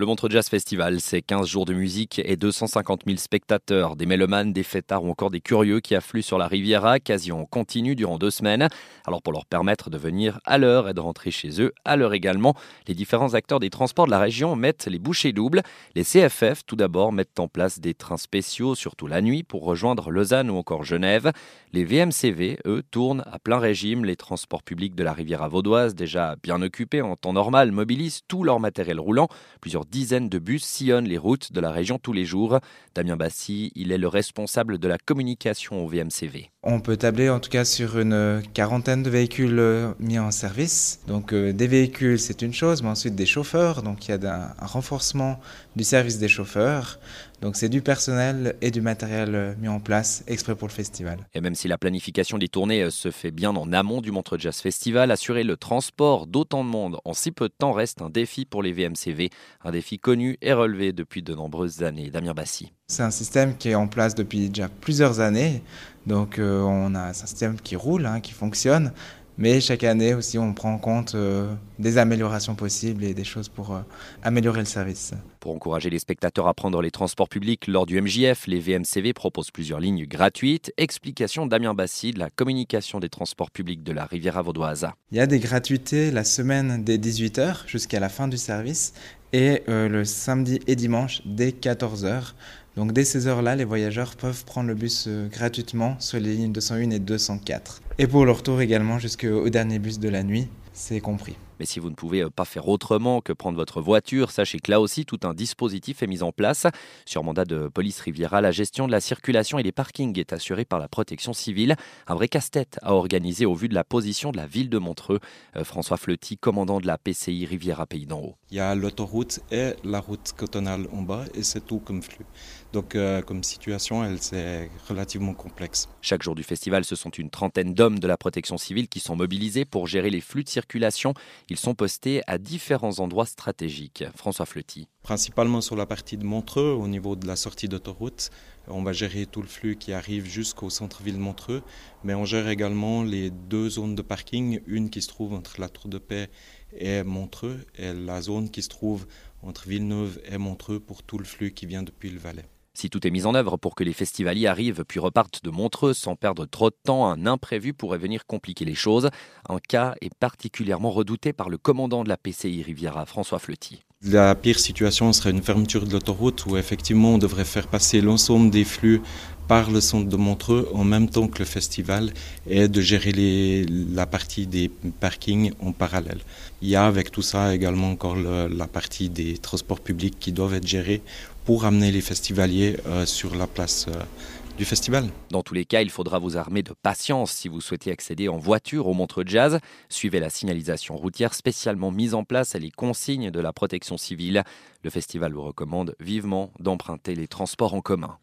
Le Montreux Jazz Festival, c'est 15 jours de musique et 250 000 spectateurs, des mélomanes, des fêtards ou encore des curieux qui affluent sur la Riviera, quasi en continu durant deux semaines. Alors pour leur permettre de venir à l'heure et de rentrer chez eux à l'heure également, les différents acteurs des transports de la région mettent les bouchées doubles. Les CFF, tout d'abord, mettent en place des trains spéciaux, surtout la nuit, pour rejoindre Lausanne ou encore Genève. Les VMCV, eux, tournent à plein régime. Les transports publics de la Riviera vaudoise, déjà bien occupés en temps normal, mobilisent tout leur matériel roulant. Plusieurs dizaines de bus sillonnent les routes de la région tous les jours. Damien Bassi, il est le responsable de la communication au VMCV. On peut tabler en tout cas sur une quarantaine de véhicules euh, mis en service. Donc euh, des véhicules, c'est une chose, mais ensuite des chauffeurs. Donc il y a un renforcement du service des chauffeurs. Donc c'est du personnel et du matériel euh, mis en place exprès pour le festival. Et même si la planification des tournées se fait bien en amont du Montreux Jazz Festival, assurer le transport d'autant de monde en si peu de temps reste un défi pour les VMCV, un défi connu et relevé depuis de nombreuses années. Damien Bassi. C'est un système qui est en place depuis déjà plusieurs années. Donc euh, on a un système qui roule, hein, qui fonctionne. Mais chaque année aussi, on prend en compte euh, des améliorations possibles et des choses pour euh, améliorer le service. Pour encourager les spectateurs à prendre les transports publics lors du MJF, les VMCV proposent plusieurs lignes gratuites. Explication Damien Bassi de la communication des transports publics de la Riviera vaudoise. Il y a des gratuités la semaine dès 18h jusqu'à la fin du service et euh, le samedi et dimanche dès 14h. Donc dès ces heures-là, les voyageurs peuvent prendre le bus gratuitement sur les lignes 201 et 204. Et pour le retour également jusqu'au dernier bus de la nuit, c'est compris. Mais si vous ne pouvez pas faire autrement que prendre votre voiture, sachez que là aussi tout un dispositif est mis en place. Sur mandat de police Riviera, la gestion de la circulation et des parkings est assurée par la protection civile. Un vrai casse-tête à organiser au vu de la position de la ville de Montreux. Euh, François Fleuty, commandant de la PCI Riviera Pays d'en haut. Il y a l'autoroute et la route cotonale en bas et c'est tout comme flux. Donc euh, comme situation, elle c'est relativement complexe. Chaque jour du festival, ce sont une trentaine de la protection civile qui sont mobilisés pour gérer les flux de circulation. Ils sont postés à différents endroits stratégiques. François Fleuty. Principalement sur la partie de Montreux, au niveau de la sortie d'autoroute. On va gérer tout le flux qui arrive jusqu'au centre-ville de Montreux, mais on gère également les deux zones de parking, une qui se trouve entre la Tour de Paix et Montreux, et la zone qui se trouve entre Villeneuve et Montreux pour tout le flux qui vient depuis le Valais. Si tout est mis en œuvre pour que les festivaliers arrivent puis repartent de Montreux sans perdre trop de temps, un imprévu pourrait venir compliquer les choses. Un cas est particulièrement redouté par le commandant de la PCI Riviera, François Fleuty. La pire situation serait une fermeture de l'autoroute où effectivement on devrait faire passer l'ensemble des flux par le centre de Montreux en même temps que le festival et de gérer la partie des parkings en parallèle. Il y a avec tout ça également encore la partie des transports publics qui doivent être gérés pour amener les festivaliers euh, sur la place euh, du festival. Dans tous les cas, il faudra vous armer de patience si vous souhaitez accéder en voiture au Montreux Jazz. Suivez la signalisation routière spécialement mise en place et les consignes de la protection civile. Le festival vous recommande vivement d'emprunter les transports en commun.